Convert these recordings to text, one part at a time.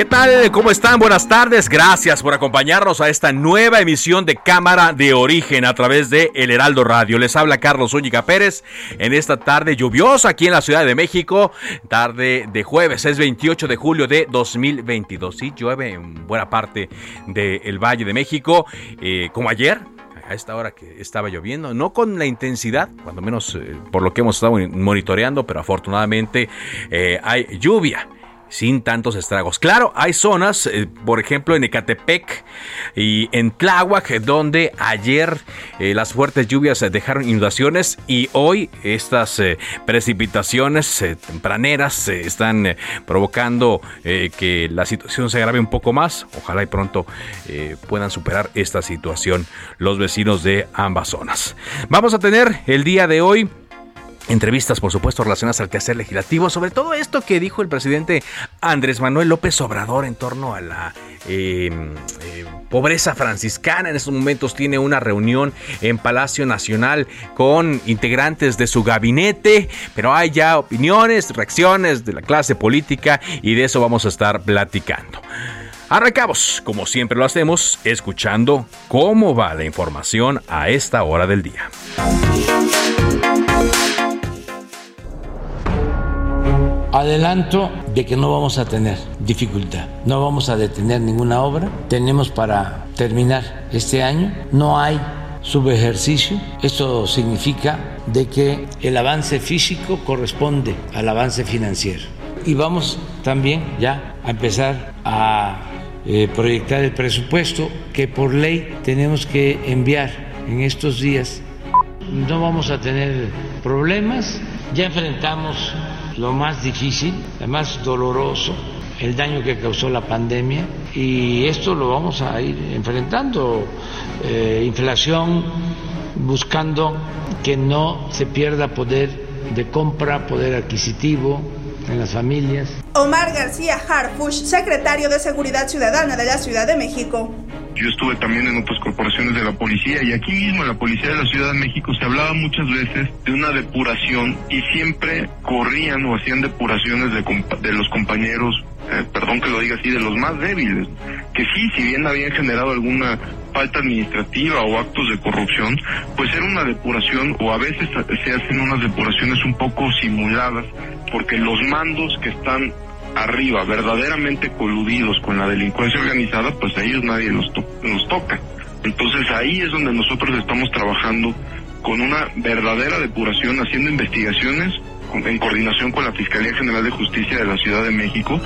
¿Qué tal? ¿Cómo están? Buenas tardes. Gracias por acompañarnos a esta nueva emisión de Cámara de Origen a través de El Heraldo Radio. Les habla Carlos Úñiga Pérez en esta tarde lluviosa aquí en la Ciudad de México. Tarde de jueves, es 28 de julio de 2022. Sí, llueve en buena parte del Valle de México, eh, como ayer, a esta hora que estaba lloviendo, no con la intensidad, cuando menos eh, por lo que hemos estado monitoreando, pero afortunadamente eh, hay lluvia sin tantos estragos. Claro, hay zonas, eh, por ejemplo en Ecatepec y en Tláhuac, donde ayer eh, las fuertes lluvias dejaron inundaciones y hoy estas eh, precipitaciones tempraneras están provocando que la situación se agrave un poco más. Ojalá y pronto puedan superar esta situación los vecinos de ambas zonas. Vamos a tener el día de hoy entrevistas, por supuesto, relacionadas al quehacer legislativo, sobre todo esto que dijo el presidente Andrés Manuel López Obrador en torno a la em, eh, pobreza franciscana. En estos momentos tiene una reunión en Palacio Nacional con integrantes de su gabinete, pero hay ya opiniones, reacciones de la clase política y de eso vamos a estar platicando. Arrancamos, como siempre lo hacemos, escuchando cómo va la información a esta hora del día. Adelanto de que no vamos a tener dificultad, no vamos a detener ninguna obra, tenemos para terminar este año, no hay subejercicio, esto significa de que el avance físico corresponde al avance financiero. Y vamos también ya a empezar a eh, proyectar el presupuesto que por ley tenemos que enviar en estos días. No vamos a tener problemas, ya enfrentamos lo más difícil, lo más doloroso, el daño que causó la pandemia y esto lo vamos a ir enfrentando. Eh, inflación, buscando que no se pierda poder de compra, poder adquisitivo en las familias. Omar García Harfush, secretario de Seguridad Ciudadana de la Ciudad de México. Yo estuve también en otras corporaciones de la policía y aquí mismo en la Policía de la Ciudad de México se hablaba muchas veces de una depuración y siempre corrían o hacían depuraciones de, de los compañeros, eh, perdón que lo diga así, de los más débiles, que sí, si bien habían generado alguna falta administrativa o actos de corrupción, pues era una depuración o a veces se hacen unas depuraciones un poco simuladas porque los mandos que están arriba, verdaderamente coludidos con la delincuencia organizada, pues a ellos nadie los, nos toca. Entonces ahí es donde nosotros estamos trabajando con una verdadera depuración, haciendo investigaciones en coordinación con la Fiscalía General de Justicia de la Ciudad de México.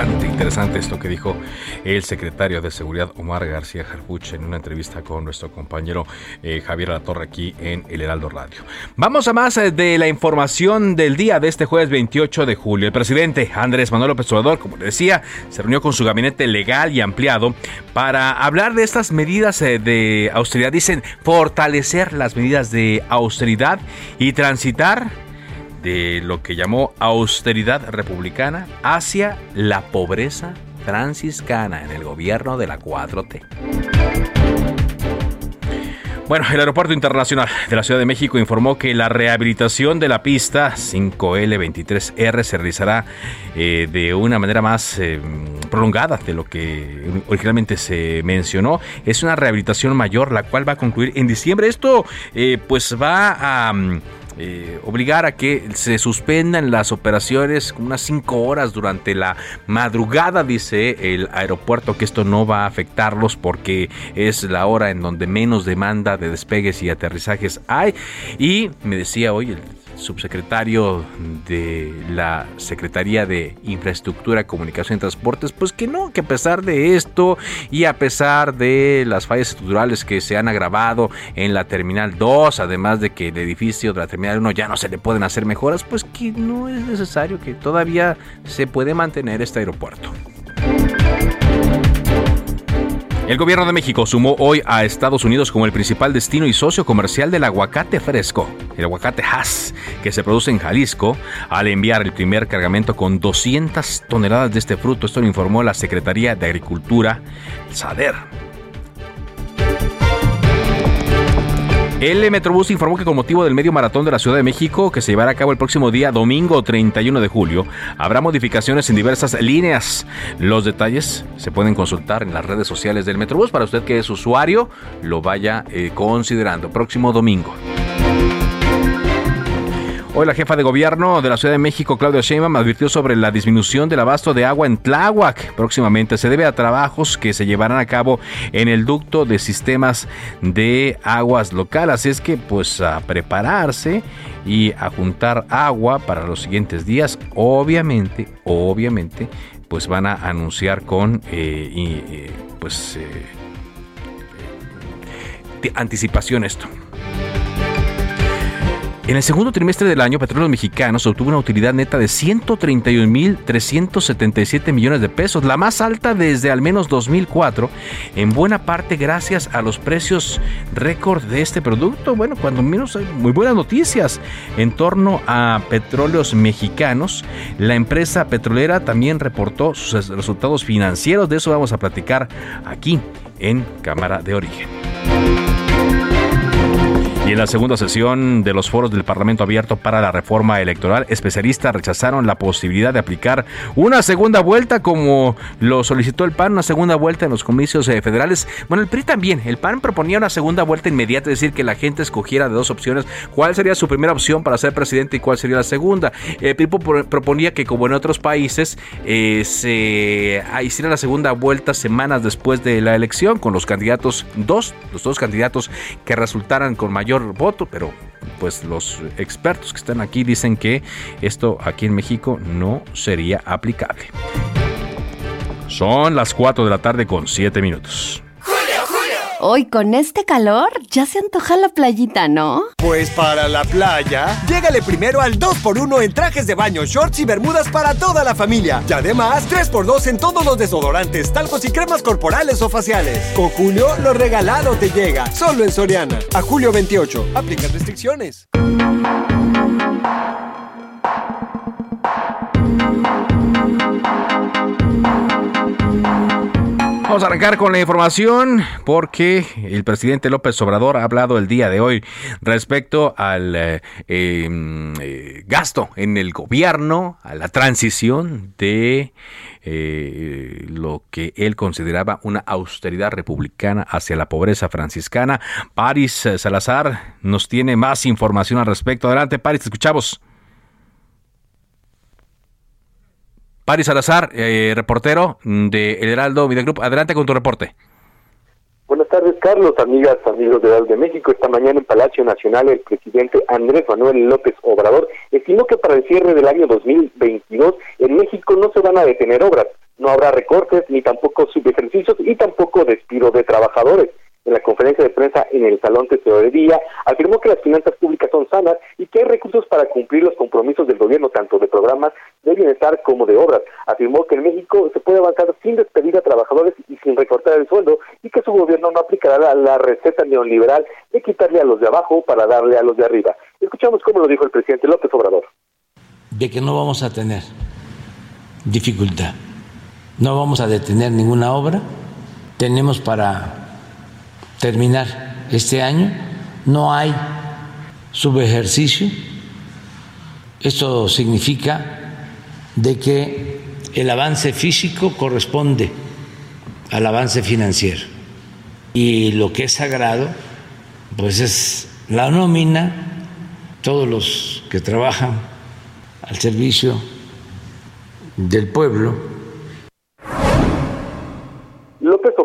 Interesante, esto que dijo el secretario de Seguridad Omar García Jarpuch en una entrevista con nuestro compañero eh, Javier Latorre aquí en El Heraldo Radio. Vamos a más eh, de la información del día de este jueves 28 de julio. El presidente Andrés Manuel López Obrador, como decía, se reunió con su gabinete legal y ampliado para hablar de estas medidas eh, de austeridad. Dicen fortalecer las medidas de austeridad y transitar de lo que llamó austeridad republicana hacia la pobreza franciscana en el gobierno de la 4T. Bueno, el Aeropuerto Internacional de la Ciudad de México informó que la rehabilitación de la pista 5L23R se realizará eh, de una manera más eh, prolongada de lo que originalmente se mencionó. Es una rehabilitación mayor, la cual va a concluir en diciembre. Esto eh, pues va a... Mm, eh, obligar a que se suspendan las operaciones unas cinco horas durante la madrugada, dice el aeropuerto, que esto no va a afectarlos porque es la hora en donde menos demanda de despegues y aterrizajes hay. Y me decía hoy el subsecretario de la Secretaría de Infraestructura, Comunicación y Transportes, pues que no, que a pesar de esto y a pesar de las fallas estructurales que se han agravado en la Terminal 2, además de que el edificio de la Terminal 1 ya no se le pueden hacer mejoras, pues que no es necesario, que todavía se puede mantener este aeropuerto. El gobierno de México sumó hoy a Estados Unidos como el principal destino y socio comercial del aguacate fresco, el aguacate Hass, que se produce en Jalisco, al enviar el primer cargamento con 200 toneladas de este fruto. Esto lo informó la Secretaría de Agricultura, SADER. El Metrobús informó que con motivo del medio maratón de la Ciudad de México, que se llevará a cabo el próximo día domingo 31 de julio, habrá modificaciones en diversas líneas. Los detalles se pueden consultar en las redes sociales del Metrobús para usted que es usuario, lo vaya eh, considerando. Próximo domingo. Hoy la jefa de gobierno de la Ciudad de México, Claudia Sheinbaum, advirtió sobre la disminución del abasto de agua en Tláhuac. Próximamente se debe a trabajos que se llevarán a cabo en el ducto de sistemas de aguas local. Así es que pues a prepararse y a juntar agua para los siguientes días. Obviamente, obviamente, pues van a anunciar con eh, eh, pues eh, anticipación esto. En el segundo trimestre del año, Petróleos Mexicanos obtuvo una utilidad neta de 131.377 millones de pesos, la más alta desde al menos 2004, en buena parte gracias a los precios récord de este producto. Bueno, cuando menos hay muy buenas noticias en torno a Petróleos Mexicanos. La empresa petrolera también reportó sus resultados financieros, de eso vamos a platicar aquí en Cámara de Origen. Y en la segunda sesión de los foros del Parlamento Abierto para la Reforma Electoral, especialistas rechazaron la posibilidad de aplicar una segunda vuelta como lo solicitó el PAN, una segunda vuelta en los comicios eh, federales. Bueno, el PRI también. El PAN proponía una segunda vuelta inmediata, es decir, que la gente escogiera de dos opciones cuál sería su primera opción para ser presidente y cuál sería la segunda. El PRI proponía que, como en otros países, eh, se ah, hiciera la segunda vuelta semanas después de la elección con los candidatos, dos, los dos candidatos que resultaran con mayor voto, pero pues los expertos que están aquí dicen que esto aquí en México no sería aplicable. Son las 4 de la tarde con 7 minutos. Hoy con este calor ya se antoja la playita, ¿no? Pues para la playa, llégale primero al 2x1 en trajes de baño, shorts y bermudas para toda la familia. Y además, 3x2 en todos los desodorantes, talcos y cremas corporales o faciales. Con Julio, lo regalado te llega, solo en Soriana. A julio 28, aplica restricciones. Vamos a arrancar con la información porque el presidente López Obrador ha hablado el día de hoy respecto al eh, em, eh, gasto en el gobierno, a la transición de eh, lo que él consideraba una austeridad republicana hacia la pobreza franciscana. Paris Salazar nos tiene más información al respecto. Adelante, Paris, te escuchamos. Paris Salazar, eh, reportero de El Heraldo Media Group. Adelante con tu reporte. Buenas tardes, Carlos, amigas, amigos de Heraldo de México. Esta mañana en Palacio Nacional, el presidente Andrés Manuel López Obrador estimó que para el cierre del año 2022 en México no se van a detener obras, no habrá recortes ni tampoco subejercicios y tampoco despido de trabajadores en la conferencia de prensa en el Salón Tesorería, afirmó que las finanzas públicas son sanas y que hay recursos para cumplir los compromisos del gobierno, tanto de programas de bienestar como de obras. Afirmó que en México se puede avanzar sin despedir a trabajadores y sin recortar el sueldo y que su gobierno no aplicará la, receta neoliberal de quitarle a los de abajo para darle a los de arriba. Escuchamos cómo lo dijo el presidente López Obrador. De que no vamos a tener dificultad, no vamos a detener ninguna obra, tenemos para terminar este año. No hay subejercicio. Esto significa de que el avance físico corresponde al avance financiero. Y lo que es sagrado, pues es la nómina, todos los que trabajan al servicio del pueblo.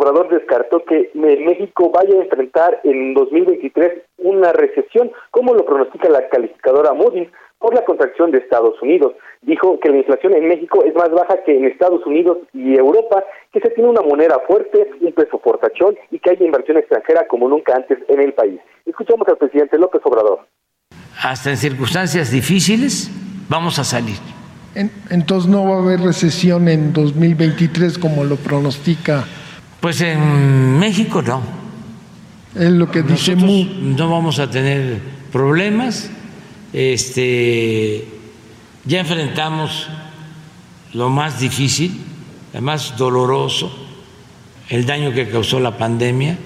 Obrador descartó que México vaya a enfrentar en 2023 una recesión, como lo pronostica la calificadora Moody's, por la contracción de Estados Unidos. Dijo que la inflación en México es más baja que en Estados Unidos y Europa, que se tiene una moneda fuerte, un peso fortachón y que haya inversión extranjera como nunca antes en el país. Escuchamos al presidente López Obrador. Hasta en circunstancias difíciles vamos a salir. Entonces no va a haber recesión en 2023 como lo pronostica. Pues en México no. Es lo que dice No vamos a tener problemas este, ya enfrentamos lo más difícil, lo más doloroso, el daño que causó la pandemia,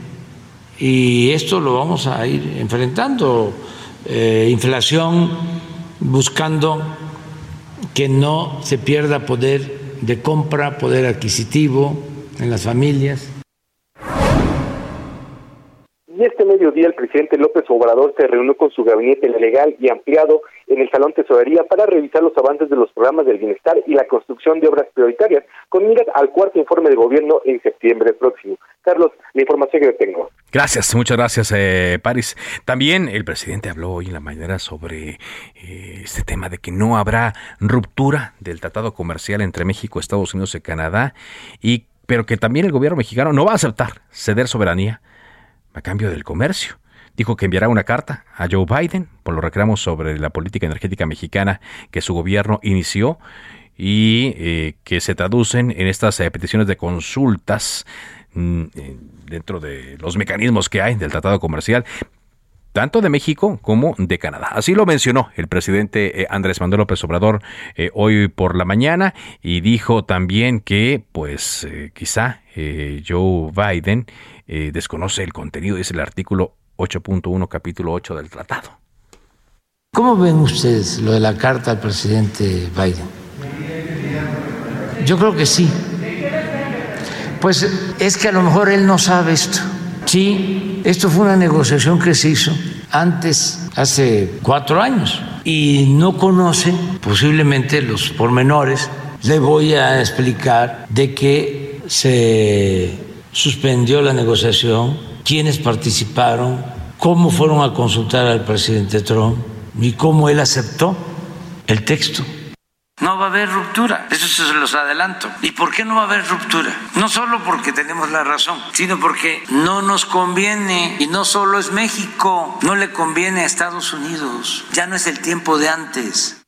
y esto lo vamos a ir enfrentando. Eh, inflación, buscando que no se pierda poder de compra, poder adquisitivo en las familias. Y este mediodía el presidente López Obrador se reunió con su gabinete legal y ampliado en el Salón Tesorería para revisar los avances de los programas del bienestar y la construcción de obras prioritarias, con miras al cuarto informe de gobierno en septiembre próximo. Carlos, la información que tengo. Gracias, muchas gracias, eh, Paris. También el presidente habló hoy en la mañana sobre eh, este tema de que no habrá ruptura del tratado comercial entre México, Estados Unidos y Canadá, y pero que también el gobierno mexicano no va a aceptar ceder soberanía a cambio del comercio. Dijo que enviará una carta a Joe Biden por los reclamos sobre la política energética mexicana que su gobierno inició y eh, que se traducen en estas eh, peticiones de consultas mm, eh, dentro de los mecanismos que hay del tratado comercial tanto de México como de Canadá. Así lo mencionó el presidente Andrés Manuel López Obrador hoy por la mañana y dijo también que pues quizá Joe Biden eh, desconoce el contenido, es el artículo 8.1, capítulo 8 del tratado. ¿Cómo ven ustedes lo de la carta al presidente Biden? Yo creo que sí. Pues es que a lo mejor él no sabe esto. Sí, esto fue una negociación que se hizo antes, hace cuatro años, y no conoce posiblemente los pormenores. Le voy a explicar de que se suspendió la negociación, quiénes participaron, cómo fueron a consultar al presidente Trump y cómo él aceptó el texto. No va a haber ruptura, eso se los adelanto. ¿Y por qué no va a haber ruptura? No solo porque tenemos la razón, sino porque no nos conviene, y no solo es México, no le conviene a Estados Unidos, ya no es el tiempo de antes.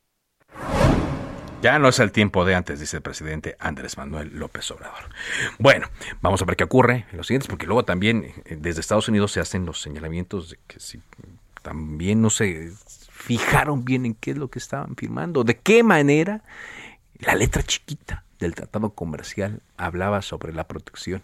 Ya no es el tiempo de antes, dice el presidente Andrés Manuel López Obrador. Bueno, vamos a ver qué ocurre en los siguientes, porque luego también eh, desde Estados Unidos se hacen los señalamientos de que si también no se fijaron bien en qué es lo que estaban firmando, de qué manera la letra chiquita del tratado comercial hablaba sobre la protección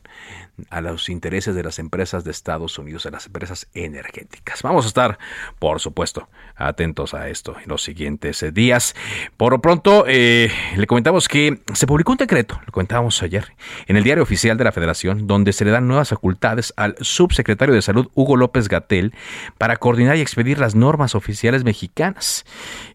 a los intereses de las empresas de Estados Unidos, de las empresas energéticas. Vamos a estar, por supuesto, atentos a esto en los siguientes días. Por lo pronto, eh, le comentamos que se publicó un decreto, lo comentábamos ayer, en el diario oficial de la Federación, donde se le dan nuevas facultades al subsecretario de Salud, Hugo López Gatel, para coordinar y expedir las normas oficiales mexicanas.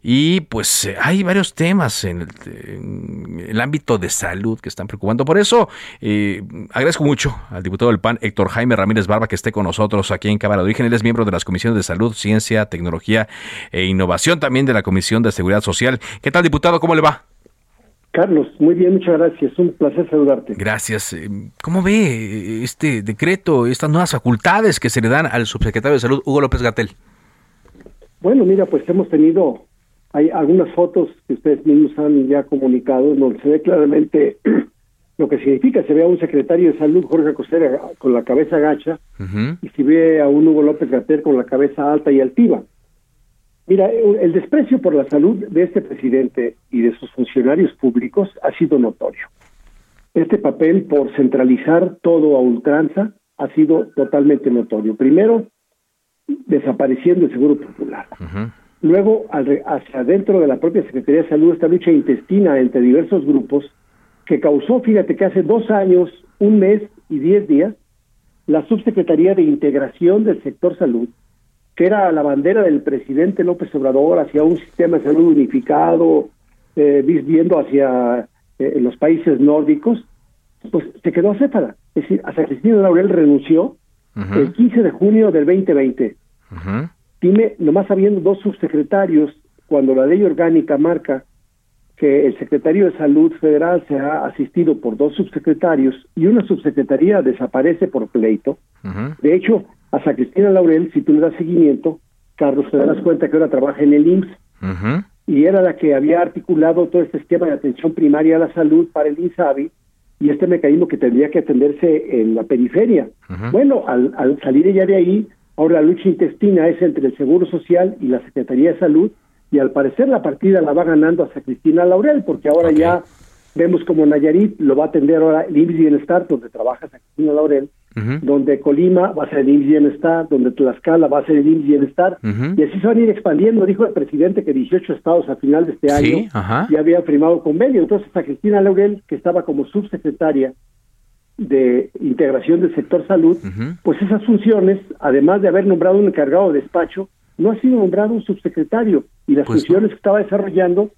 Y pues hay varios temas en el, en el ámbito de salud que están preocupando por eso eh, agradezco mucho al diputado del PAN, Héctor Jaime Ramírez Barba, que esté con nosotros aquí en Cámara de Origen. Él es miembro de las comisiones de Salud, Ciencia, Tecnología e Innovación, también de la Comisión de Seguridad Social. ¿Qué tal, diputado? ¿Cómo le va? Carlos, muy bien, muchas gracias. Un placer saludarte. Gracias. Eh, ¿Cómo ve este decreto, estas nuevas facultades que se le dan al subsecretario de Salud, Hugo López Gatel? Bueno, mira, pues hemos tenido, hay algunas fotos que ustedes mismos han ya comunicado, donde se ve claramente lo que significa, se ve a un secretario de salud, Jorge Costera, con la cabeza gacha, y se ve a un Hugo López Gater con la cabeza alta y altiva. Mira, el desprecio por la salud de este presidente y de sus funcionarios públicos ha sido notorio. Este papel por centralizar todo a ultranza ha sido totalmente notorio. Primero, desapareciendo el Seguro Popular. Luego, hacia adentro de la propia Secretaría de Salud, esta lucha intestina entre diversos grupos que causó, fíjate que hace dos años, un mes y diez días, la Subsecretaría de Integración del Sector Salud, que era la bandera del presidente López Obrador hacia un sistema de salud unificado, eh, viendo hacia eh, los países nórdicos, pues se quedó acéfala. Es decir, hasta Cristina Laurel renunció el 15 de junio del 2020. Dime, nomás habiendo dos subsecretarios, cuando la ley orgánica marca que el secretario de Salud Federal se ha asistido por dos subsecretarios y una subsecretaría desaparece por pleito. De hecho, a Cristina Laurel, si tú le das seguimiento, Carlos, te das cuenta que ahora trabaja en el IMSS y era la que había articulado todo este esquema de atención primaria a la salud para el INSABI y este mecanismo que tendría que atenderse en la periferia. Bueno, al, al salir ella de ahí, ahora la lucha intestina es entre el Seguro Social y la Secretaría de Salud y al parecer la partida la va ganando hasta Cristina Laurel, porque ahora ya vemos como Nayarit lo va a atender ahora el IMSS Bienestar, donde trabaja Cristina Laurel, donde Colima va a ser el IMSS Bienestar, donde Tlaxcala va a ser el IMSS Bienestar, y así se van a ir expandiendo. Dijo el presidente que 18 estados a final de este año ya habían firmado convenio. Entonces, a Cristina Laurel, que estaba como subsecretaria de integración del sector salud, pues esas funciones, además de haber nombrado un encargado de despacho, no ha sido nombrado un subsecretario. Y las pues funciones que estaba desarrollando,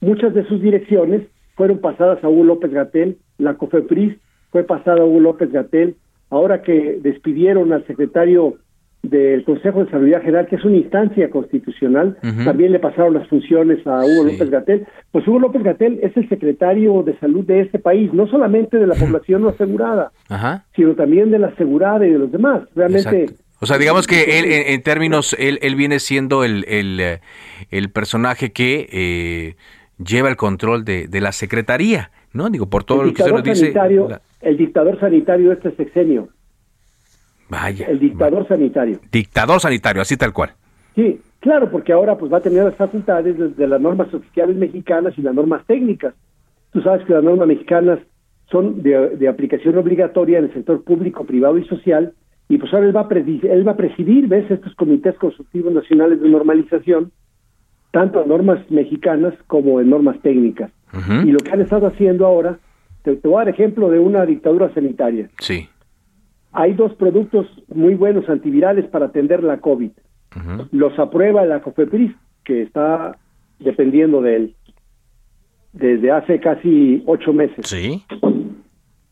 muchas de sus direcciones fueron pasadas a Hugo López Gatel, la COFEPRIS fue pasada a Hugo López Gatel, ahora que despidieron al secretario del Consejo de Salud General, que es una instancia constitucional, también le pasaron las funciones a Hugo López Gatel. Pues Hugo López Gatel es el secretario de salud de este país, no solamente de la población no asegurada, sino también de la asegurada y de los demás. Realmente o sea, digamos que él, en, términos, él, él, viene siendo el, el, eh, el personaje que eh, lleva el control de, de, la secretaría, ¿no? Digo, por todo lo que se nos dice. El dictador sanitario de este sexenio. Vaya. El dictador sanitario. Dictador sanitario, así tal cual. Sí, claro, porque ahora pues va a tener las facultades de las normas oficiales mexicanas y las normas técnicas. Tú sabes que las normas mexicanas son de, de aplicación obligatoria en el sector público, privado y social, y pues ahora él va a, presidir, él va a presidir, ¿ves? Estos comités consultivos nacionales de normalización, tanto en normas mexicanas como en normas técnicas. Y lo que han estado haciendo ahora, te, voy a dar ejemplo de una dictadura sanitaria. Sí. Hay dos productos muy buenos antivirales para atender la COVID. Los aprueba la COFEPRIS, que está dependiendo de él desde hace casi ocho meses. Sí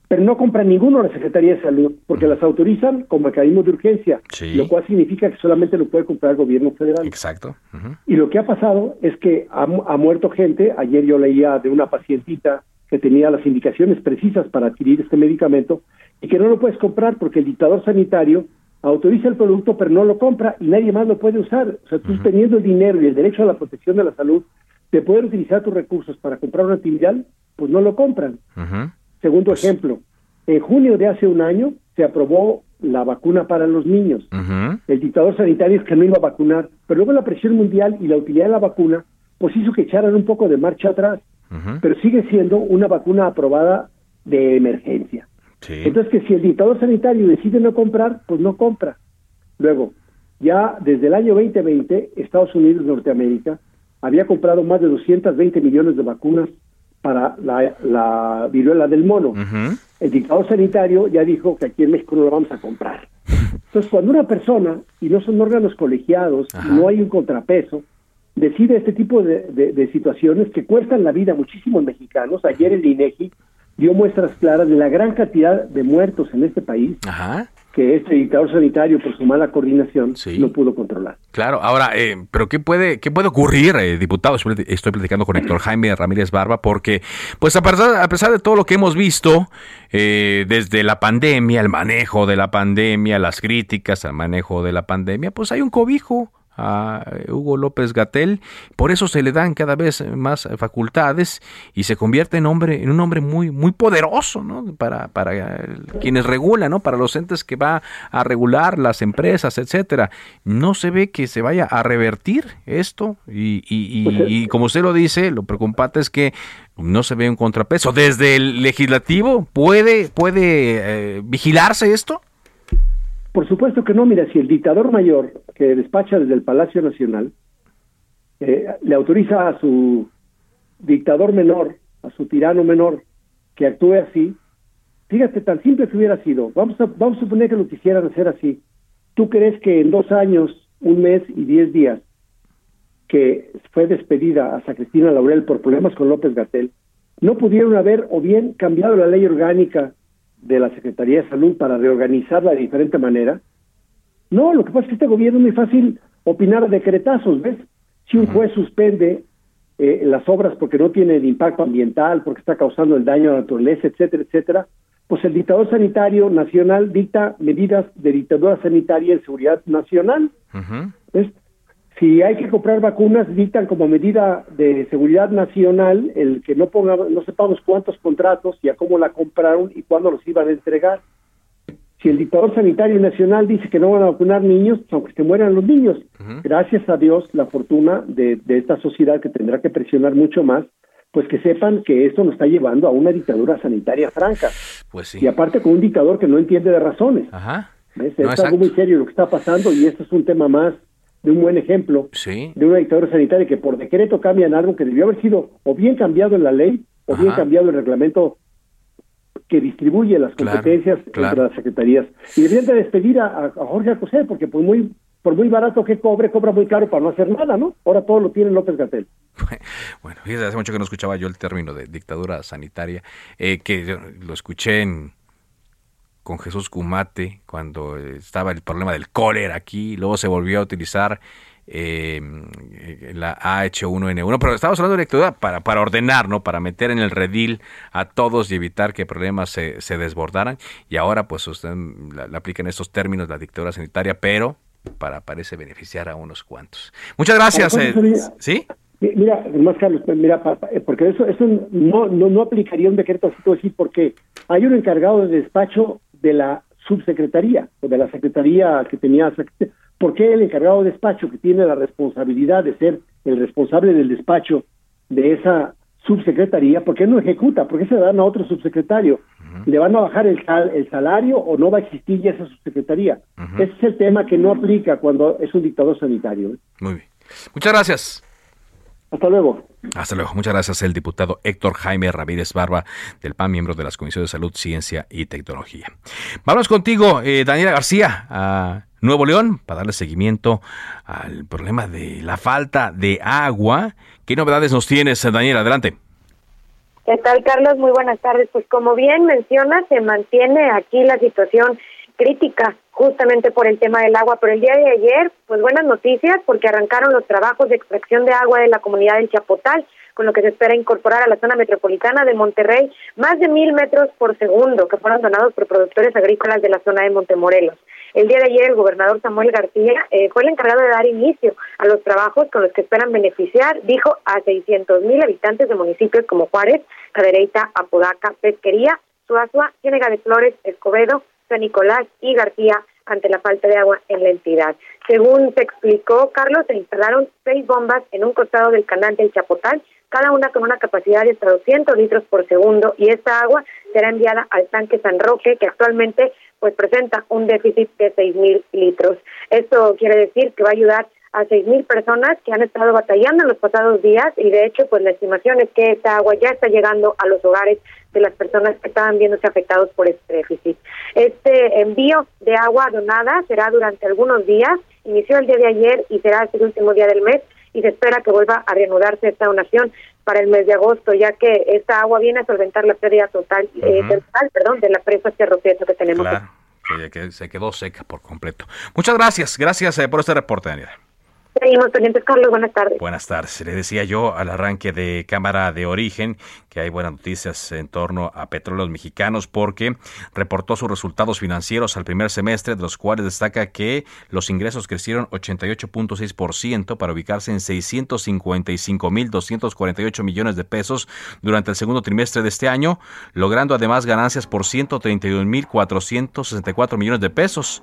pero no compran ninguno la Secretaría de Salud, porque las autorizan como mecanismo de urgencia, lo cual significa que solamente lo puede comprar el gobierno federal. Exacto. Y lo que ha pasado es que ha, muerto gente, ayer yo leía de una pacientita que tenía las indicaciones precisas para adquirir este medicamento y que no lo puedes comprar porque el dictador sanitario autoriza el producto pero no lo compra y nadie más lo puede usar. O sea, tú teniendo el dinero y el derecho a la protección de la salud de poder utilizar tus recursos para comprar un antiviral, pues no lo compran. Segundo ejemplo, en junio de hace un año se aprobó la vacuna para los niños. El dictador sanitario es que no iba a vacunar, pero luego la presión mundial y la utilidad de la vacuna pues hizo que echaran un poco de marcha atrás, pero sigue siendo una vacuna aprobada de emergencia. Entonces que si el dictador sanitario decide no comprar, pues no compra. Luego, ya desde el año 2020, Estados Unidos, Norteamérica, había comprado más de 220 millones de vacunas para la, viruela del mono. El dictador sanitario ya dijo que aquí en México no lo vamos a comprar. Entonces, cuando una persona, y no son órganos colegiados, no hay un contrapeso, decide este tipo de, situaciones que cuestan la vida a muchísimos mexicanos. Ayer el INEGI dio muestras claras de la gran cantidad de muertos en este país. Ajá que este dictador sanitario, por su mala coordinación, no pudo controlar. Claro, ahora, eh, pero ¿qué puede, qué puede ocurrir, eh, diputado? Estoy platicando con Héctor Jaime Ramírez Barba, porque, pues a pesar, a pesar de todo lo que hemos visto, eh, desde la pandemia, el manejo de la pandemia, las críticas al manejo de la pandemia, pues hay un cobijo, a Hugo López Gatel, por eso se le dan cada vez más facultades y se convierte en hombre en un hombre muy muy poderoso, ¿no? Para para quienes regulan, ¿no? Para los entes que va a regular las empresas, etcétera. No se ve que se vaya a revertir esto y, y, y, como usted lo dice, lo preocupante es que no se ve un contrapeso. Desde el legislativo puede puede eh, vigilarse esto. Por supuesto que no, mira, si el dictador mayor que despacha desde el Palacio Nacional eh, le autoriza a su dictador menor, a su tirano menor, que actúe así, fíjate, tan simple que hubiera sido. Vamos a, vamos a suponer que lo quisieran hacer así. ¿Tú crees que en dos años, un mes y diez días, que fue despedida a Sacristina Laurel por problemas con López Gatel, no pudieron haber o bien cambiado la ley orgánica de la Secretaría de Salud para reorganizarla de diferente manera? No, lo que pasa es que este gobierno es muy fácil opinar decretazos, ¿ves? Si un juez suspende eh, las obras porque no tienen impacto ambiental, porque está causando el daño a la naturaleza, etcétera, etcétera, pues el dictador sanitario nacional dicta medidas de dictadura sanitaria en seguridad nacional. Si hay que comprar vacunas, dictan como medida de seguridad nacional el que no ponga, no sepamos cuántos contratos y a cómo la compraron y cuándo los iban a entregar. Si el dictador sanitario nacional dice que no van a vacunar niños, aunque se mueran los niños, gracias a Dios, la fortuna de, de esta sociedad que tendrá que presionar mucho más, pues que sepan que esto nos está llevando a una dictadura sanitaria franca. Pues sí. Y aparte con un dictador que no entiende de razones. Ajá. es algo muy serio lo que está pasando y esto es un tema más de un buen ejemplo de una dictadura sanitaria que por decreto cambian algo que debió haber sido o bien cambiado en la ley o bien cambiado el reglamento que distribuye las competencias entre las secretarías. Y deberían de despedir a, Jorge Alcocer porque por muy por muy barato que cobre, cobra muy caro para no hacer nada, ¿no? Ahora todo lo tiene López Gatel. Bueno, fíjate, hace mucho que no escuchaba yo el término de dictadura sanitaria, eh, que lo escuché en, con Jesús Cumate cuando estaba el problema del cólera aquí, luego se volvió a utilizar eh, la AH1N1, pero estamos hablando de dictadura para, para ordenar, ¿no? Para meter en el redil a todos y evitar que problemas se, se desbordaran. Y ahora, pues, usted la, la aplica en estos términos la dictadura sanitaria, pero para parece beneficiar a unos cuantos. Muchas gracias. Eh, ¿Sí? Mira, más Carlos, mira, eh, porque eso, eso no, no, no aplicaría un decreto así, porque hay un encargado de despacho de la subsecretaría o de la secretaría que tenía. ¿Por qué el encargado de despacho que tiene la responsabilidad de ser el responsable del despacho de esa subsecretaría, ¿por qué no ejecuta? ¿Por qué se dan a otro subsecretario? ¿Le van a bajar el, el salario o no va a existir ya esa subsecretaría? Ese es el tema que no aplica cuando es un dictador sanitario. ¿eh? Muy bien. Muchas gracias. Hasta luego. Hasta luego. Muchas gracias, el diputado Héctor Jaime Ramírez Barba, del PAN, miembro de las Comisiones de Salud, Ciencia y Tecnología. Vamos contigo, eh, Daniela García, a Nuevo León, para darle seguimiento al problema de la falta de agua. ¿Qué novedades nos tienes, Daniela? Adelante. ¿Qué tal, Carlos? Muy buenas tardes. Pues como bien mencionas, se mantiene aquí la situación crítica justamente por el tema del agua. Pero el día de ayer, pues buenas noticias porque arrancaron los trabajos de extracción de agua de la comunidad del Chapotal, con lo que se espera incorporar a la zona metropolitana de Monterrey más de mil metros por segundo que fueron donados por productores agrícolas de la zona de Montemorelos. El día de ayer el gobernador Samuel García eh, fue el encargado de dar inicio a los trabajos con los que esperan beneficiar, dijo, a 600 mil habitantes de municipios como Juárez, Cadereyta, Apodaca, Pesquería, Suazua, Ciénega de Flores, Escobedo, San Nicolás y García ante la falta de agua en la entidad. Según se explicó, Carlos, se instalaron seis bombas en un costado del canal del Chapotal, cada una con una capacidad de hasta 200 litros por segundo, y esta agua será enviada al tanque San Roque, que actualmente pues presenta un déficit de seis mil litros. Esto quiere decir que va a ayudar a seis mil personas que han estado batallando en los pasados días y de hecho pues la estimación es que esta agua ya está llegando a los hogares de las personas que estaban viéndose afectados por este déficit. Este envío de agua donada será durante algunos días, inició el día de ayer y será hasta el último día del mes y se espera que vuelva a reanudarse esta donación para el mes de agosto, ya que esta agua viene a solventar la pérdida total, eh, perdón, de la presa Cerro que tenemos. Claro, que se quedó seca por completo. Muchas gracias, gracias eh, por este reporte, Daniela. Seguimos pendientes, Carlos. Buenas tardes. Buenas tardes. Le decía yo al arranque de Cámara de Origen que hay buenas noticias en torno a Petróleos Mexicanos porque reportó sus resultados financieros al primer semestre, de los cuales destaca que los ingresos crecieron 88.6% para ubicarse en 655.248 millones de pesos durante el segundo trimestre de este año, logrando además ganancias por 131.464 millones de pesos.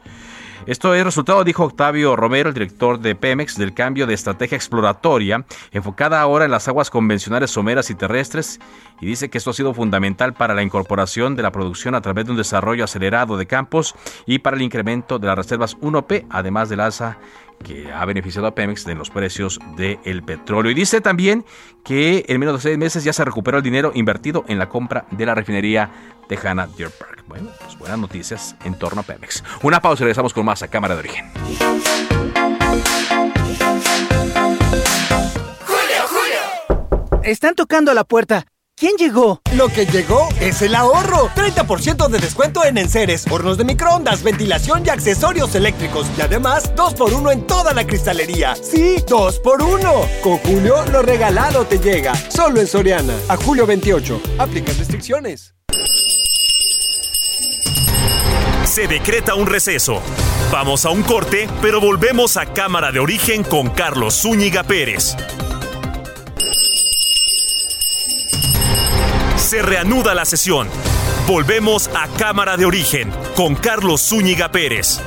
Esto es resultado, dijo Octavio Romero, el director de Pemex, del cambio de estrategia exploratoria, enfocada ahora en las aguas convencionales someras y terrestres, y dice que esto ha sido fundamental para la incorporación de la producción a través de un desarrollo acelerado de campos y para el incremento de las reservas 1P, además del alza que ha beneficiado a Pemex en los precios del petróleo. Y dice también que en menos de seis meses ya se recuperó el dinero invertido en la compra de la refinería tejana Deer Park. Bueno, pues buenas noticias en torno a Pemex. Una pausa y regresamos con más a Cámara de Origen. Julio, Julio. Están tocando a la puerta. ¿Quién llegó? Lo que llegó es el ahorro. 30% de descuento en enseres, hornos de microondas, ventilación y accesorios eléctricos. Y además, 2x1 en toda la cristalería. Sí, 2x1. Con Julio, lo regalado te llega. Solo en Soriana. A julio 28. Aplica restricciones. Se decreta un receso. Vamos a un corte, pero volvemos a Cámara de Origen con Carlos Zúñiga Pérez. Se reanuda la sesión. Volvemos a Cámara de Origen con Carlos Zúñiga Pérez.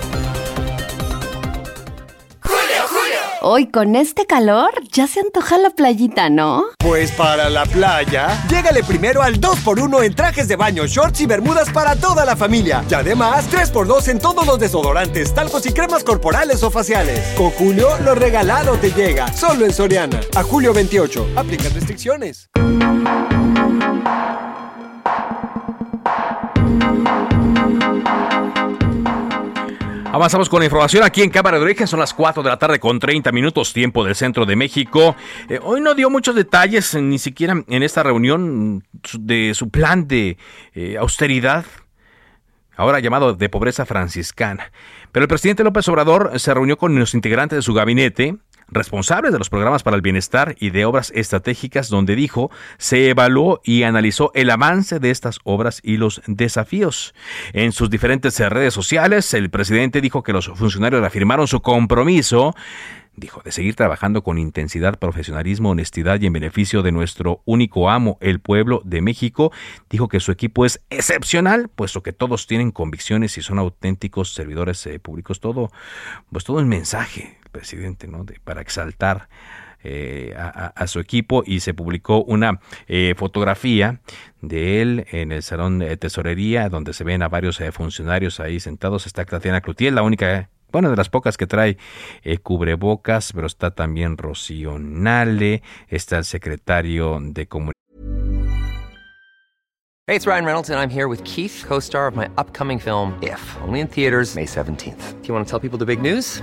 Hoy con este calor ya se antoja la playita, ¿no? Pues para la playa, llégale primero al 2x1 en trajes de baño, shorts y bermudas para toda la familia. Y además, 3x2 en todos los desodorantes, talcos y cremas corporales o faciales. Con Julio, lo regalado te llega. Solo en Soriana. A julio 28. Aplican restricciones. Avanzamos con la información aquí en Cámara de Origen. Son las 4 de la tarde con 30 minutos, tiempo del centro de México. Eh, hoy no dio muchos detalles, eh, ni siquiera en esta reunión, de su plan de eh, austeridad, ahora llamado de pobreza franciscana. Pero el presidente López Obrador se reunió con los integrantes de su gabinete responsables de los programas para el bienestar y de obras estratégicas, donde dijo se evaluó y analizó el avance de estas obras y los desafíos. En sus diferentes redes sociales, el presidente dijo que los funcionarios reafirmaron su compromiso dijo, de seguir trabajando con intensidad, profesionalismo, honestidad y en beneficio de nuestro único amo, el pueblo de México. Dijo que su equipo es excepcional, puesto que todos tienen convicciones y son auténticos servidores eh, públicos. Todo, pues todo el mensaje presidente, ¿no? De, para exaltar eh, a, su equipo y se publicó una eh, fotografía de él en el salón de tesorería donde se ven a varios eh, funcionarios ahí sentados. Está Tatiana Cloutier, la única, bueno, de las pocas que trae cubrebocas, pero está también Rocío Nale, está el secretario de comunicación. Hey, it's Ryan Reynolds and I'm here with Keith, co-star of my upcoming film If, only in theaters May 17th. Do you want to tell people the big news?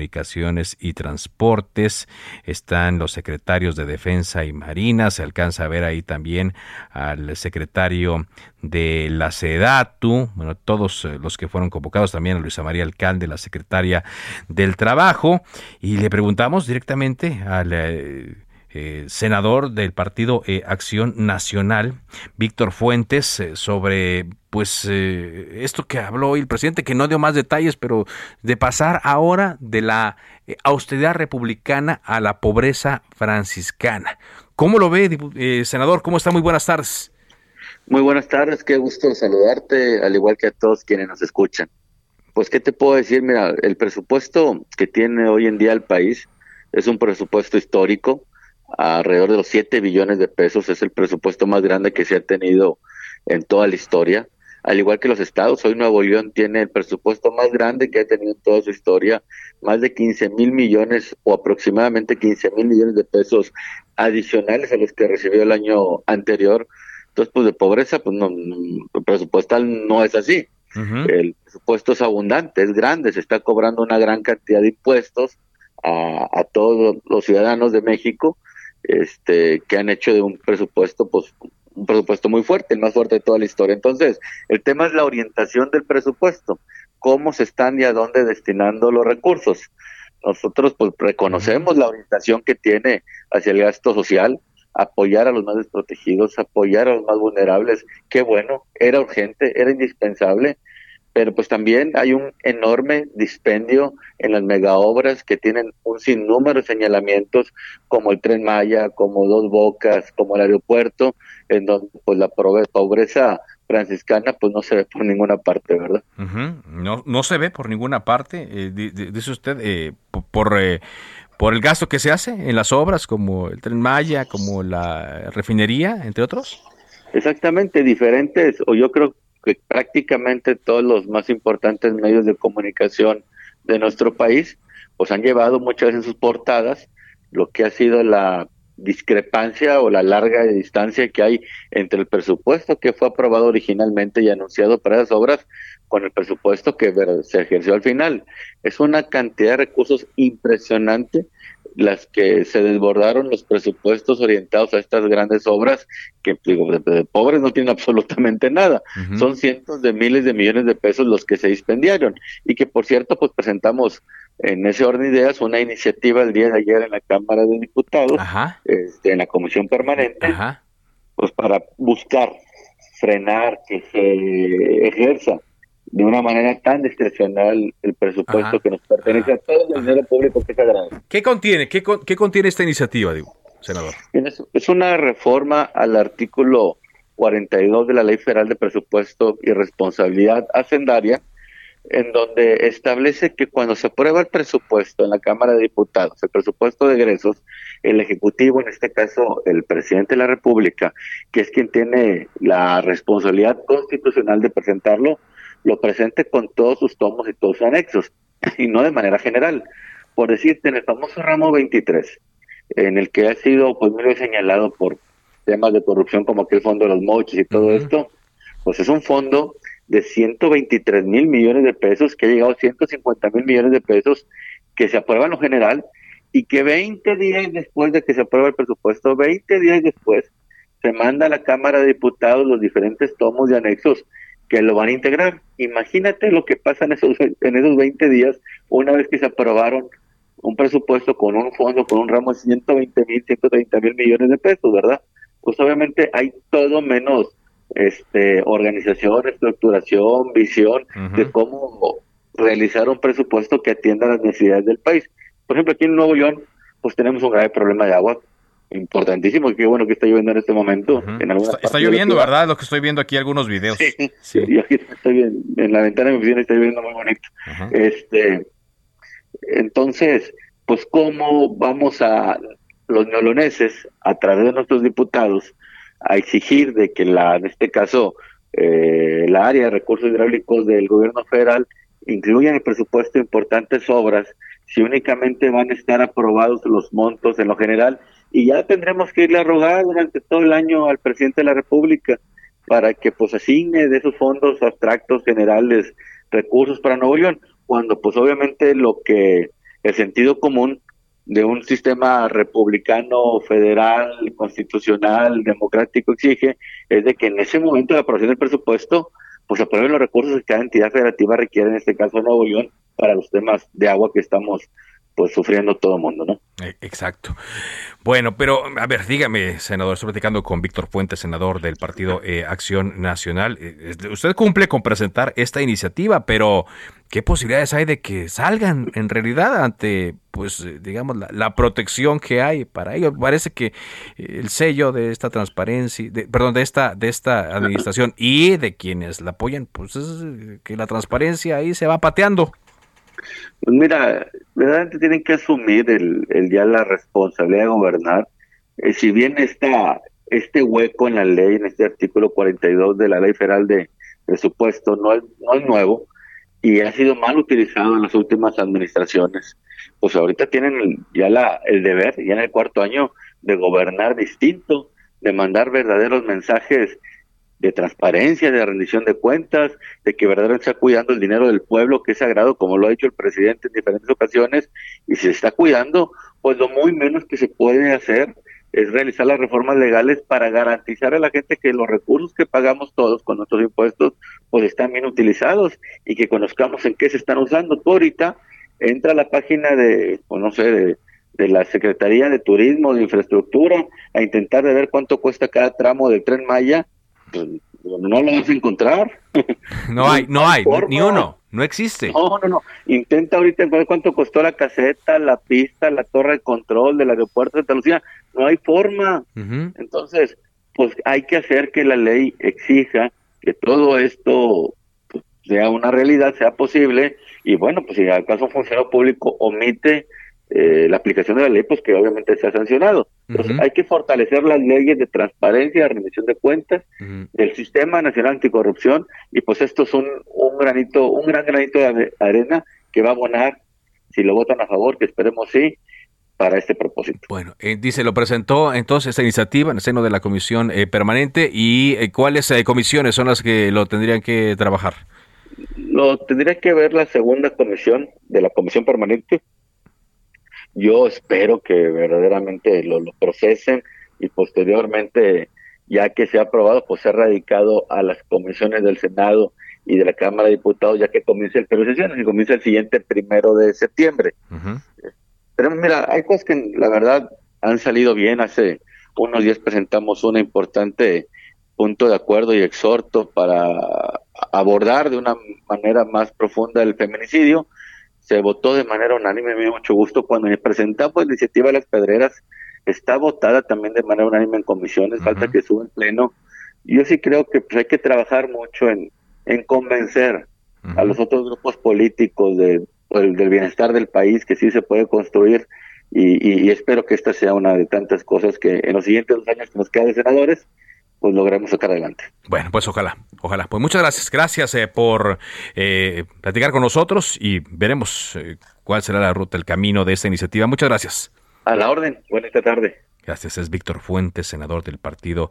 Comunicaciones y Transportes, están los secretarios de Defensa y Marina, se alcanza a ver ahí también al secretario de la SEDATU, bueno, todos eh, los que fueron convocados, también a Luisa María Alcalde, la secretaria del Trabajo, y le preguntamos directamente al... Eh, eh, senador del partido Acción Nacional, Víctor Fuentes, sobre pues eh, esto que habló hoy el presidente, que no dio más detalles, pero de pasar ahora de la eh, austeridad republicana a la pobreza franciscana. ¿Cómo lo ve, eh, senador? ¿Cómo está? Muy buenas tardes. Muy buenas tardes, qué gusto saludarte, al igual que a todos quienes nos escuchan. Pues, ¿qué te puedo decir? Mira, el presupuesto que tiene hoy en día el país es un presupuesto histórico, alrededor de los 7 billones de pesos, es el presupuesto más grande que se ha tenido en toda la historia al igual que los estados. Hoy Nuevo León tiene el presupuesto más grande que ha tenido en toda su historia, más de 15 mil millones o aproximadamente 15 mil millones de pesos adicionales a los que recibió el año anterior. Entonces, pues de pobreza, pues no, presupuestal no es así. El presupuesto es abundante, es grande, se está cobrando una gran cantidad de impuestos a, a todos los ciudadanos de México, este, que han hecho de un presupuesto, pues un presupuesto muy fuerte, el más fuerte de toda la historia. Entonces, el tema es la orientación del presupuesto, cómo se están y a dónde destinando los recursos. Nosotros pues reconocemos la orientación que tiene hacia el gasto social, apoyar a los más desprotegidos, apoyar a los más vulnerables. Qué bueno, era urgente, era indispensable, pero pues también hay un enorme dispendio en las megaobras que tienen un sinnúmero de señalamientos como el tren Maya, como Dos Bocas, como el aeropuerto, en donde pues la pobreza franciscana pues no se ve por ninguna parte, ¿verdad? No no se ve por ninguna parte, eh, dice usted, eh, por eh, por el gasto que se hace en las obras como el Tren Maya, como la refinería, entre otros. Exactamente, diferentes, o yo creo que prácticamente todos los más importantes medios de comunicación de nuestro país, pues han llevado muchas veces en sus portadas lo que ha sido la discrepancia o la larga distancia que hay entre el presupuesto que fue aprobado originalmente y anunciado para esas obras con el presupuesto que se ejerció al final. Es una cantidad de recursos impresionante las que se desbordaron los presupuestos orientados a estas grandes obras que digo, de, pobres no tienen absolutamente nada. Son cientos de miles de millones de pesos los que se dispendiaron y que por cierto pues presentamos en ese orden de ideas una iniciativa el día de ayer en la Cámara de Diputados, Este, en la Comisión Permanente, pues para buscar frenar que se ejerza de una manera tan discrecional el presupuesto que nos pertenece a todo el dinero público que se agrada. ¿Qué contiene? ¿Qué, contiene esta iniciativa, digo, senador? Es, una reforma al artículo 42 de la Ley Federal de Presupuesto y Responsabilidad Hacendaria, en donde establece que cuando se aprueba el presupuesto en la Cámara de Diputados, el presupuesto de egresos, el Ejecutivo, en este caso el presidente de la República, que es quien tiene la responsabilidad constitucional de presentarlo, lo presente con todos sus tomos y todos sus anexos, y no de manera general. Por decirte, en el famoso ramo 23, en el que ha sido pues muy señalado por temas de corrupción como aquel fondo de los mochis y todo esto, pues es un fondo de 123 mil millones de pesos que ha llegado a 150 mil millones de pesos que se aprueba en lo general y que 20 días después de que se aprueba el presupuesto, 20 días después, se manda a la Cámara de Diputados los diferentes tomos y anexos que lo van a integrar. Imagínate lo que pasa en esos, en esos 20 días, una vez que se aprobaron un presupuesto con un fondo, con un ramo de 120 mil, 130 mil millones de pesos, ¿verdad? Pues obviamente hay todo menos este organización, estructuración, visión de cómo realizar un presupuesto que atienda las necesidades del país. Por ejemplo, aquí en Nuevo León, pues tenemos un grave problema de agua importantísimo. Qué bueno que está lloviendo en este momento. en está, lloviendo, ¿verdad? Lo que estoy viendo aquí algunos videos. Sí, Y aquí estoy en, la ventana de mi oficina está lloviendo muy bonito. Este, entonces, pues cómo vamos a los neoloneses a través de nuestros diputados a exigir de que la, en este caso, eh, la área de recursos hidráulicos del gobierno federal incluya en el presupuesto importantes obras si únicamente van a estar aprobados los montos en lo general y ya tendremos que irle a rogar durante todo el año al presidente de la República para que pues asigne de esos fondos abstractos generales recursos para Nuevo León, cuando pues obviamente lo que el sentido común de un sistema republicano, federal, constitucional, democrático exige es de que en ese momento de aprobación del presupuesto pues aprueben los recursos que cada entidad federativa requiere, en este caso Nuevo León, para los temas de agua que estamos pues sufriendo todo el mundo, ¿no? E, exacto. Bueno, pero a ver, dígame, senador, estoy platicando con Víctor Fuentes, senador del Partido eh, Acción Nacional. Eh, usted cumple con presentar esta iniciativa, pero ¿qué posibilidades hay de que salgan en realidad ante, pues, eh, digamos, la, protección que hay para ello? Parece que el sello de esta transparencia, de, perdón, de esta, de esta administración y de quienes la apoyan, pues es que la transparencia ahí se va pateando. Pues mira, verdaderamente tienen que asumir el, día la responsabilidad de gobernar. Eh, si bien está este hueco en la ley, en este artículo 42 de la Ley Federal de Presupuesto, no es, no es nuevo y ha sido mal utilizado en las últimas administraciones, pues ahorita tienen ya la, el deber, ya en el cuarto año, de gobernar distinto, de mandar verdaderos mensajes de transparencia, de rendición de cuentas, de que verdaderamente está cuidando el dinero del pueblo, que es sagrado, como lo ha dicho el presidente en diferentes ocasiones, y se está cuidando, pues lo muy menos que se puede hacer es realizar las reformas legales para garantizar a la gente que los recursos que pagamos todos con nuestros impuestos, pues están bien utilizados y que conozcamos en qué se están usando. Tú ahorita entra a la página de, o no sé, de, de la Secretaría de Turismo, de Infraestructura, a intentar de ver cuánto cuesta cada tramo del tren Maya, pues no lo vas a encontrar. No hay, no hay, ni uno, no existe. No, no, no. Intenta ahorita ver cuánto costó la caseta, la pista, la torre de control del aeropuerto de Santa Lucía. No hay forma. Entonces, pues hay que hacer que la ley exija que todo esto pues, sea una realidad, sea posible. Y bueno, pues si acaso un funcionario público omite eh, la aplicación de la ley, pues que obviamente se ha sancionado. Entonces, hay que fortalecer las leyes de transparencia, de rendición de cuentas, del Sistema Nacional Anticorrupción, y pues esto es un, un granito, un gran granito de arena que va a abonar, si lo votan a favor, que esperemos sí, para este propósito. Bueno, eh, dice, lo presentó entonces esta iniciativa en el seno de la comisión eh, permanente y cuáles comisiones son las que lo tendrían que trabajar. Lo tendría que ver la segunda comisión de la comisión permanente, yo espero que verdaderamente lo, procesen y posteriormente, ya que se ha aprobado, pues sea radicado a las comisiones del Senado y de la Cámara de Diputados, ya que comience el periodo de sesiones y comienza el siguiente primero de septiembre. Pero mira, hay cosas que la verdad han salido bien. Hace unos días presentamos un importante punto de acuerdo y exhorto para abordar de una manera más profunda el feminicidio se votó de manera unánime, me dio mucho gusto. Cuando me presentamos la iniciativa de las pedreras, está votada también de manera unánime en comisiones, falta que suba en pleno. Yo sí creo que pues, hay que trabajar mucho en, en convencer a los otros grupos políticos de, pues, del bienestar del país que sí se puede construir y, y, espero que esta sea una de tantas cosas que en los siguientes dos años que nos quedan de senadores pues logremos sacar adelante. Bueno, pues ojalá, ojalá. Pues muchas gracias, gracias eh, por eh, platicar con nosotros y veremos eh, cuál será la ruta, el camino de esta iniciativa. Muchas gracias. A la orden, buena tarde. Gracias, es Víctor Fuentes, senador del Partido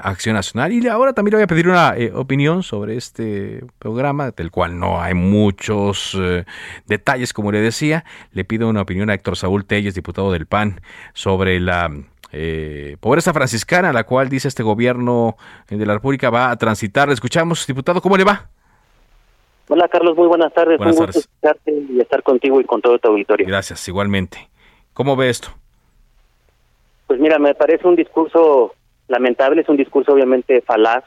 Acción Nacional. Y ahora también le voy a pedir una opinión sobre este programa, del cual no hay muchos detalles, como le decía. Le pido una opinión a Héctor Saúl Telles, diputado del PAN, sobre la eh, pobreza franciscana, la cual dice este gobierno de la República va a transitar. Le escuchamos, diputado, ¿cómo le va? Hola Carlos, muy buenas tardes. Buenas Un gusto escucharte y estar contigo y con todo tu auditorio. Gracias, igualmente. ¿Cómo ve esto? Pues mira, me parece un discurso lamentable, es un discurso obviamente falaz,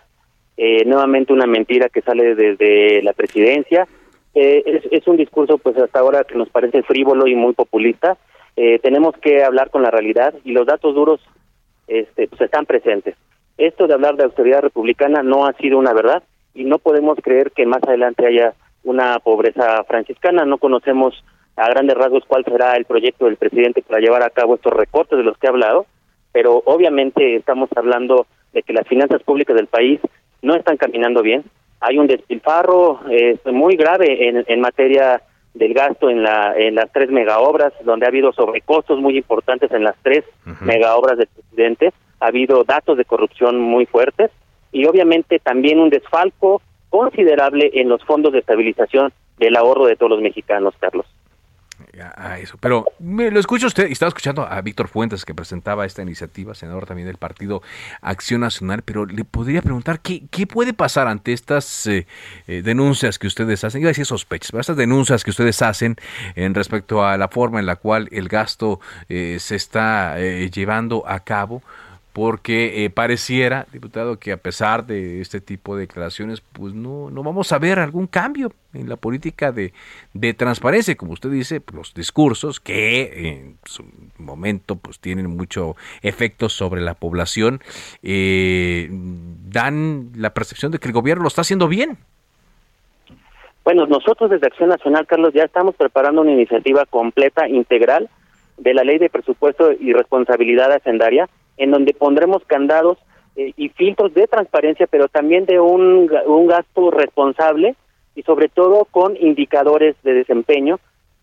eh, nuevamente una mentira que sale desde la presidencia. Eh, es, es, un discurso pues hasta ahora que nos parece frívolo y muy populista eh, tenemos que hablar con la realidad y los datos duros este, pues están presentes. Esto de hablar de austeridad republicana no ha sido una verdad y no podemos creer que más adelante haya una pobreza franciscana. No conocemos a grandes rasgos cuál será el proyecto del presidente para llevar a cabo estos recortes de los que ha hablado, pero obviamente estamos hablando de que las finanzas públicas del país no están caminando bien. Hay un despilfarro eh, muy grave en, en materia del gasto en la en las tres megaobras, donde ha habido sobrecostos muy importantes en las tres megaobras del presidente, ha habido datos de corrupción muy fuertes y obviamente también un desfalco considerable en los fondos de estabilización del ahorro de todos los mexicanos, Carlos a eso. Pero me lo escucha usted, y estaba escuchando a Víctor Fuentes que presentaba esta iniciativa, senador también del Partido Acción Nacional, pero le podría preguntar qué, qué puede pasar ante estas eh, eh, denuncias que ustedes hacen, iba a decir sospechas, pero estas denuncias que ustedes hacen en respecto a la forma en la cual el gasto eh, se está llevando a cabo porque eh, pareciera, diputado, que a pesar de este tipo de declaraciones, pues no, no vamos a ver algún cambio en la política de, de transparencia, como usted dice, pues, los discursos que en su momento pues tienen mucho efecto sobre la población, eh, dan la percepción de que el gobierno lo está haciendo bien. Bueno, nosotros desde Acción Nacional, Carlos, ya estamos preparando una iniciativa completa, integral, de la ley de presupuesto y responsabilidad hacendaria, en donde pondremos candados eh, y filtros de transparencia, pero también de un, un gasto responsable y sobre todo con indicadores de desempeño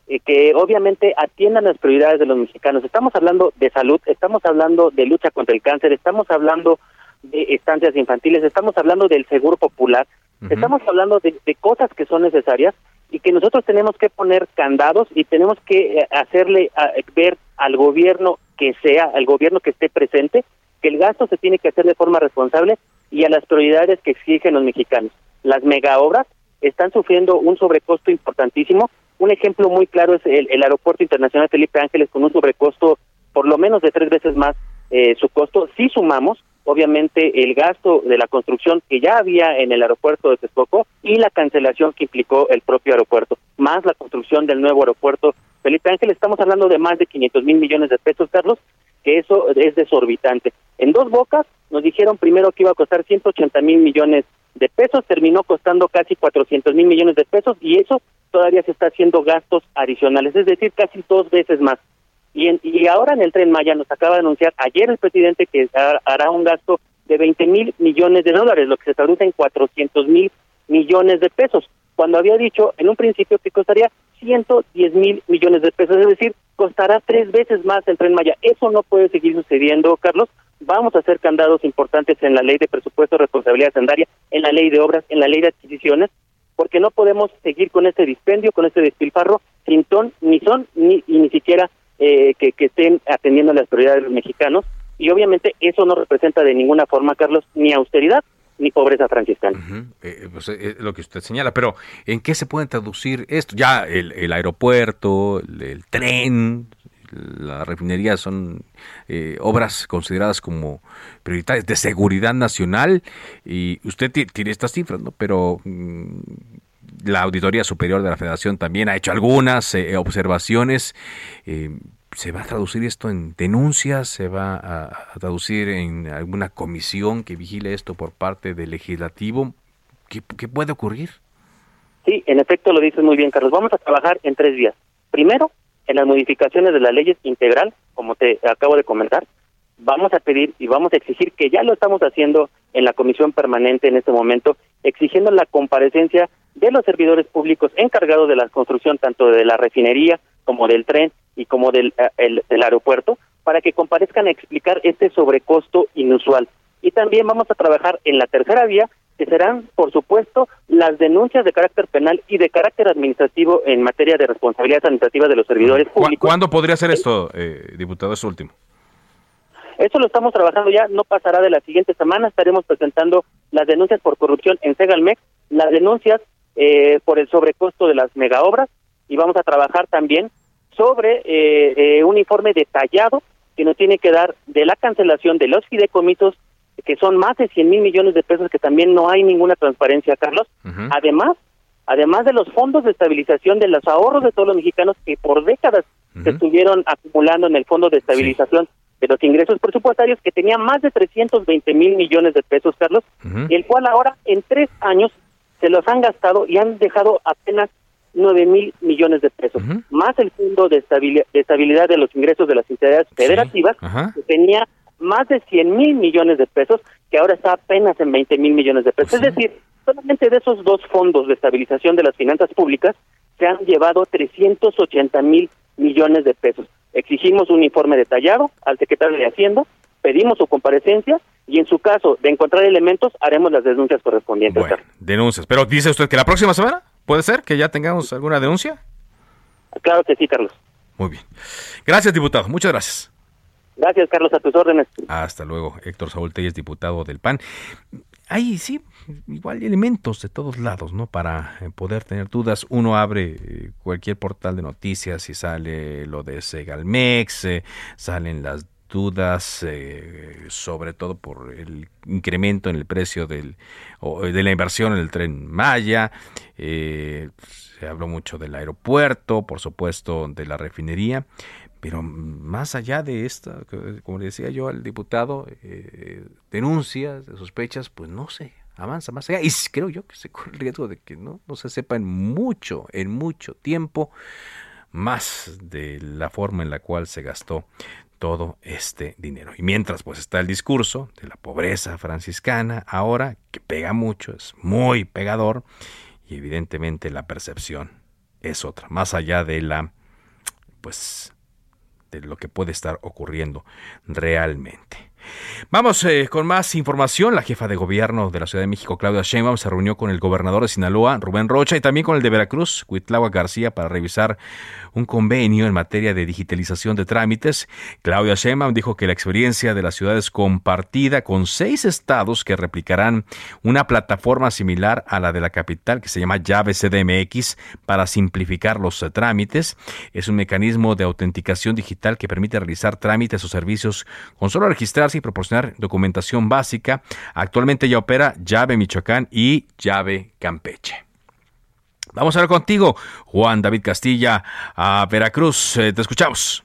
eh, que obviamente atiendan las prioridades de los mexicanos. Estamos hablando de salud, estamos hablando de lucha contra el cáncer, estamos hablando de estancias infantiles, estamos hablando del seguro popular, estamos hablando de, de, cosas que son necesarias y que nosotros tenemos que poner candados y tenemos que eh, hacerle ver al gobierno que sea, al gobierno que esté presente, que el gasto se tiene que hacer de forma responsable y a las prioridades que exigen los mexicanos. Las megaobras están sufriendo un sobrecosto importantísimo Un ejemplo muy claro es el, Aeropuerto Internacional Felipe Ángeles con un sobrecosto por lo menos de tres veces más eh, su costo. Si sumamos, obviamente, el gasto de la construcción que ya había en el aeropuerto de Texcoco y la cancelación que implicó el propio aeropuerto, más la construcción del nuevo aeropuerto Felipe Ángel, estamos hablando de más de 500 mil millones de pesos, Carlos, que eso es desorbitante. En dos bocas nos dijeron primero que iba a costar 180 mil millones de pesos, terminó costando casi 400 mil millones de pesos y eso todavía se está haciendo gastos adicionales, es decir, casi dos veces más. Y, y ahora en el tren Maya nos acaba de anunciar ayer el presidente que hará un gasto de 20 mil millones de dólares, lo que se traduce en 400 mil millones de pesos, cuando había dicho en un principio que costaría 110 mil millones de pesos, es decir, costará tres veces más el tren Maya. Eso no puede seguir sucediendo, Carlos. Vamos a hacer candados importantes en la ley de presupuesto, responsabilidad sendaria, en la ley de obras, en la ley de adquisiciones, porque no podemos seguir con este dispendio, con este despilfarro, sin ton, ni son, ni, y ni siquiera eh, que, estén atendiendo las prioridades de mexicanos. Y obviamente eso no representa de ninguna forma, Carlos, ni austeridad ni pobreza franciscana. Eh, pues, eh, lo que usted señala, pero ¿en qué se puede traducir esto? Ya el, aeropuerto, el, tren, la refinería son obras consideradas como prioritarias de seguridad nacional y usted tiene estas cifras, ¿no? Pero mm, la Auditoría Superior de la Federación también ha hecho algunas eh, observaciones. ¿Se va a traducir esto en denuncias? ¿Se va a, traducir en alguna comisión que vigile esto por parte del legislativo? ¿Qué, puede ocurrir? Sí, en efecto lo dices muy bien, Carlos. Vamos a trabajar en tres días. Primero, en las modificaciones de las leyes integral, como te acabo de comentar, vamos a pedir y vamos a exigir que ya lo estamos haciendo en la comisión permanente en este momento, exigiendo la comparecencia de los servidores públicos encargados de la construcción tanto de la refinería como del tren y como del, eh, aeropuerto para que comparezcan a explicar este sobrecosto inusual. Y también vamos a trabajar en la tercera vía, que serán, por supuesto, las denuncias de carácter penal y de carácter administrativo en materia de responsabilidad administrativa de los servidores públicos. ¿Cuándo podría ser esto, eh, diputado, es último? Eso lo estamos trabajando ya, no pasará de la siguiente semana, estaremos presentando las denuncias por corrupción en Segalmex, las denuncias eh, por el sobrecosto de las megaobras y vamos a trabajar también sobre eh, eh, un informe detallado que nos tiene que dar de la cancelación de los fideicomisos que son más de 100 mil millones de pesos que también no hay ninguna transparencia, Carlos. Además, además de los fondos de estabilización de los ahorros de todos los mexicanos que por décadas se estuvieron acumulando en el fondo de estabilización de los ingresos presupuestarios que tenía más de 320 mil millones de pesos, Carlos, el cual ahora en tres años se los han gastado y han dejado apenas 9 mil millones de pesos, más el Fondo de Estabilidad, de los Ingresos de las Entidades Federativas, que tenía más de 100 mil millones de pesos, que ahora está apenas en 20 mil millones de pesos. Es decir, solamente de esos dos fondos de estabilización de las finanzas públicas se han llevado 380 mil millones de pesos. Exigimos un informe detallado al secretario de Hacienda, pedimos su comparecencia y en su caso de encontrar elementos haremos las denuncias correspondientes. Bueno, denuncias. Pero dice usted que la próxima semana puede ser que ya tengamos alguna denuncia. Claro que sí, Carlos. Muy bien. Gracias, diputado. Muchas gracias. Gracias, Carlos, a tus órdenes. Hasta luego. Héctor Saúl Telles, diputado del PAN. Hay, sí, igual elementos de todos lados, ¿no? Para eh, poder tener dudas. Uno abre eh, cualquier portal de noticias y sale lo de Segalmex, eh, salen las dudas, eh, sobre todo por el incremento en el precio del, de la inversión en el tren Maya. Eh, se habló mucho del aeropuerto, por supuesto, de la refinería. Pero más allá de esta, como le decía yo al diputado, eh, denuncias, sospechas, pues no sé, avanza más allá. Y creo yo que se corre el riesgo de que no, no se sepa en mucho, en mucho tiempo más de la forma en la cual se gastó todo este dinero. Y mientras pues está el discurso de la pobreza franciscana, ahora que pega mucho, es muy pegador y evidentemente la percepción es otra, más allá de la pues de lo que puede estar ocurriendo realmente. Vamos eh, con más información. La jefa de gobierno de la Ciudad de México, Claudia Sheinbaum, se reunió con el gobernador de Sinaloa, Rubén Rocha, y también con el de Veracruz, Cuitlagua García, para revisar un convenio en materia de digitalización de trámites. Claudia Sheinbaum dijo que la experiencia de la ciudad es compartida con seis estados que replicarán una plataforma similar a la de la capital que se llama Llave CDMX para simplificar los trámites. Es un mecanismo de autenticación digital que permite realizar trámites o servicios con solo registrarse proporcionar documentación básica. Actualmente ya opera Llave Michoacán y Llave Campeche. Vamos a ver contigo, Juan David Castilla, a Veracruz. Eh, te escuchamos.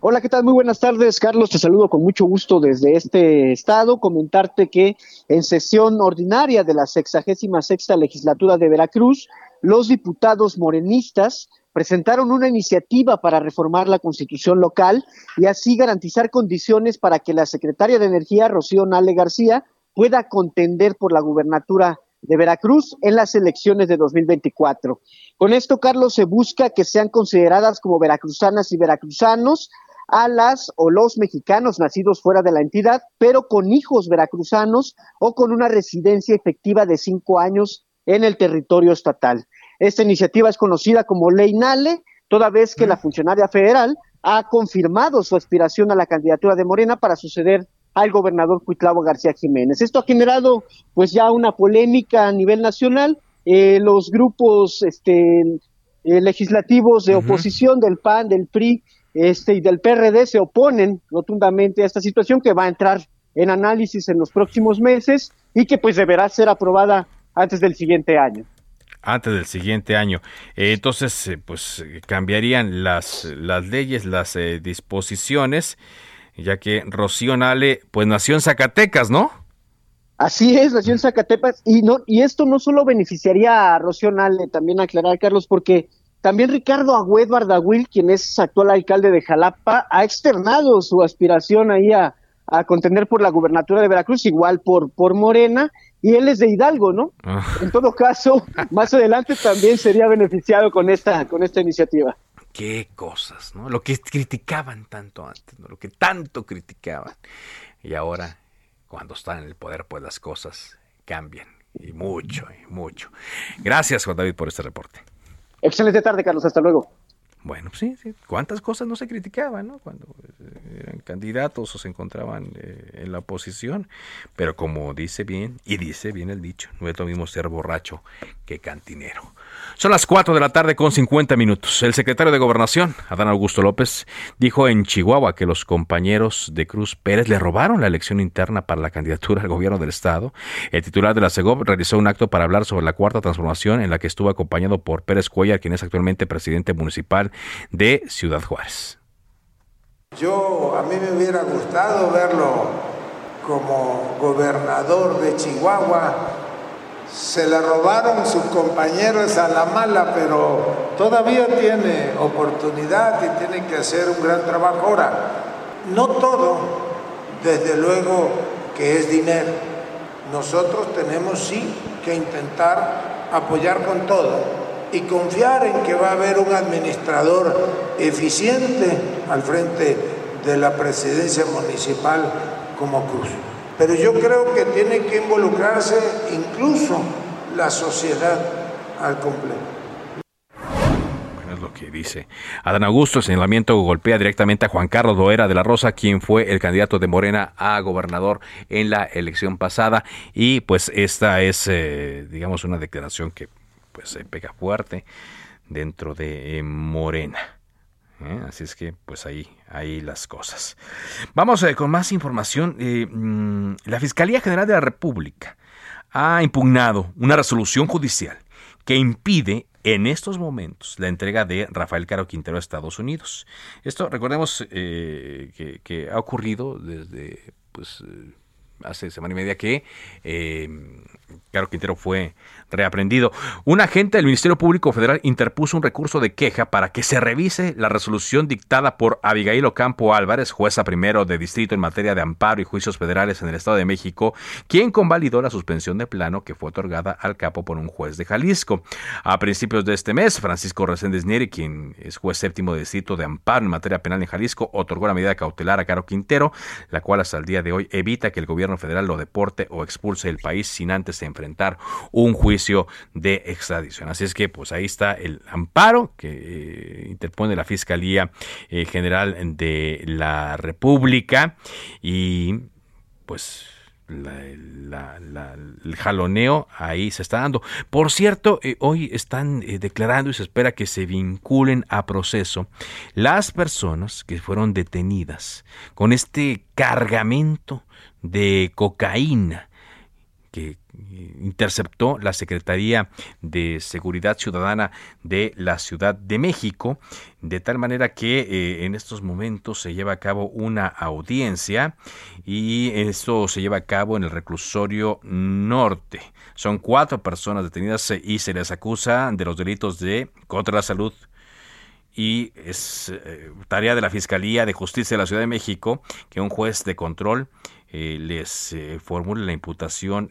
Hola, ¿qué tal? Muy buenas tardes, Carlos. Te saludo con mucho gusto desde este estado. Comentarte que en sesión ordinaria de la sexagésima sexta legislatura de Veracruz, los diputados morenistas presentaron una iniciativa para reformar la constitución local y así garantizar condiciones para que la secretaria de Energía, Rocío Nale García, pueda contender por la gubernatura de Veracruz en las elecciones de 2024. Con esto, Carlos, se busca que sean consideradas como veracruzanas y veracruzanos a las o los mexicanos nacidos fuera de la entidad, pero con hijos veracruzanos o con una residencia efectiva de cinco años en el territorio estatal. Esta iniciativa es conocida como Ley Nale, toda vez que la funcionaria federal ha confirmado su aspiración a la candidatura de Morena para suceder al gobernador Cuitlavo García Jiménez. Esto ha generado pues ya una polémica a nivel nacional. Eh, los grupos este, eh, legislativos de oposición del PAN, del PRI este, y del PRD se oponen rotundamente a esta situación que va a entrar en análisis en los próximos meses y que pues deberá ser aprobada antes del siguiente año antes del siguiente año. Eh, entonces, eh, pues cambiarían las, las leyes, las eh, disposiciones, ya que Rocío Nale, pues nació en Zacatecas, ¿no? Así es, nació en Zacatecas y no y esto no solo beneficiaría a Rocío Nale, también aclarar Carlos, porque también Ricardo Agüed Bardahuil, quien es actual alcalde de Jalapa, ha externado su aspiración ahí a, a contender por la gubernatura de Veracruz, igual por, por Morena, y él es de Hidalgo, ¿no? Ah. En todo caso, más adelante también sería beneficiado con esta, con esta iniciativa. Qué cosas, ¿no? Lo que criticaban tanto antes, ¿no? Lo que tanto criticaban. Y ahora, cuando están en el poder, pues las cosas cambian. Y mucho, y mucho. Gracias, Juan David, por este reporte. Excelente tarde, Carlos. Hasta luego. Bueno, sí, sí, cuántas cosas no se criticaban, ¿no? Cuando eh, eran candidatos o se encontraban eh, en la oposición, pero como dice bien, y dice bien el dicho, no es lo mismo ser borracho que cantinero. Son las 4 de la tarde con 50 minutos. El secretario de Gobernación, Adán Augusto López, dijo en Chihuahua que los compañeros de Cruz Pérez le robaron la elección interna para la candidatura al gobierno del Estado. El titular de la CEGOP realizó un acto para hablar sobre la cuarta transformación en la que estuvo acompañado por Pérez Cuellar, quien es actualmente presidente municipal de Ciudad Juárez. Yo, a mí me hubiera gustado verlo como gobernador de Chihuahua se la robaron sus compañeros a la mala, pero todavía tiene oportunidad y tiene que hacer un gran trabajo. Ahora, no todo, desde luego que es dinero. Nosotros tenemos sí que intentar apoyar con todo y confiar en que va a haber un administrador eficiente al frente de la presidencia municipal como Cruz. Pero yo creo que tiene que involucrarse incluso la sociedad al completo. Es lo que dice Adán Augusto. El señalamiento golpea directamente a Juan Carlos Doera de la Rosa, quien fue el candidato de Morena a gobernador en la elección pasada. Y pues esta es, eh, digamos, una declaración que pues se pega fuerte dentro de eh, Morena. ¿eh? Así es que, pues ahí, ahí las cosas. Vamos eh, con más información. Mm, la Fiscalía General de la República ha impugnado una resolución judicial que impide en estos momentos la entrega de Rafael Caro Quintero a Estados Unidos. Esto, recordemos que, ha ocurrido desde pues, hace semana y media que Caro Quintero fue reaprendido. Un agente del Ministerio Público Federal interpuso un recurso de queja para que se revise la resolución dictada por Abigail Ocampo Álvarez, jueza primero de distrito en materia de amparo y juicios federales en el Estado de México, quien convalidó la suspensión de plano que fue otorgada al capo por un juez de Jalisco. A principios de este mes, Francisco Reséndez Nieri, quien es juez séptimo de distrito de amparo en materia penal en Jalisco, otorgó la medida cautelar a Caro Quintero, la cual hasta el día de hoy evita que el gobierno federal lo deporte o expulse del país sin antes enfrentar un juicio de extradición. Así es que pues ahí está el amparo que eh, interpone la Fiscalía eh, General de la República y pues el jaloneo ahí se está dando. Por cierto, eh, hoy están declarando y se espera que se vinculen a proceso las personas que fueron detenidas con este cargamento de cocaína que interceptó la Secretaría de Seguridad Ciudadana de la Ciudad de México, de tal manera que eh, en estos momentos se lleva a cabo una audiencia y esto se lleva a cabo en el reclusorio norte. Son cuatro personas detenidas y se les acusa de los delitos de contra la salud y es eh, tarea de la Fiscalía de Justicia de la Ciudad de México que un juez de control eh, les eh, formule la imputación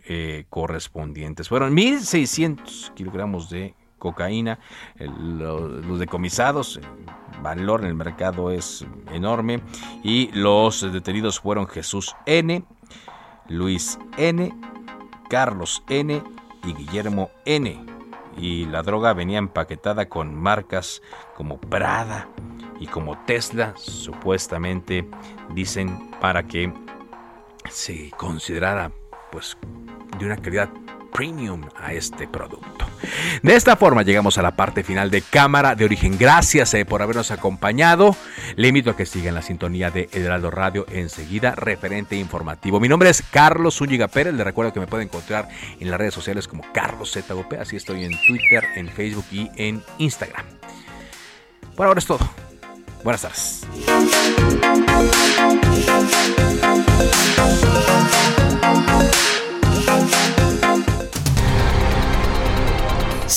correspondiente. Fueron 1.600 kilogramos de cocaína, los, decomisados, el valor en el mercado es enorme y los detenidos fueron Jesús N., Luis N., Carlos N. y Guillermo N. Y la droga venía empaquetada con marcas como Prada y como Tesla, supuestamente dicen para que se considerara pues de una calidad premium a este producto. De esta forma llegamos a la parte final de Cámara de Origen. Gracias eh, por habernos acompañado. Le invito a que sigan la sintonía de Heraldo Radio enseguida, referente informativo. Mi nombre es Carlos Zúñiga Pérez. Le recuerdo que me puede encontrar en las redes sociales como Carlos ZOP. Así estoy en Twitter, en Facebook y en Instagram. Por ahora es todo. Buenas tardes.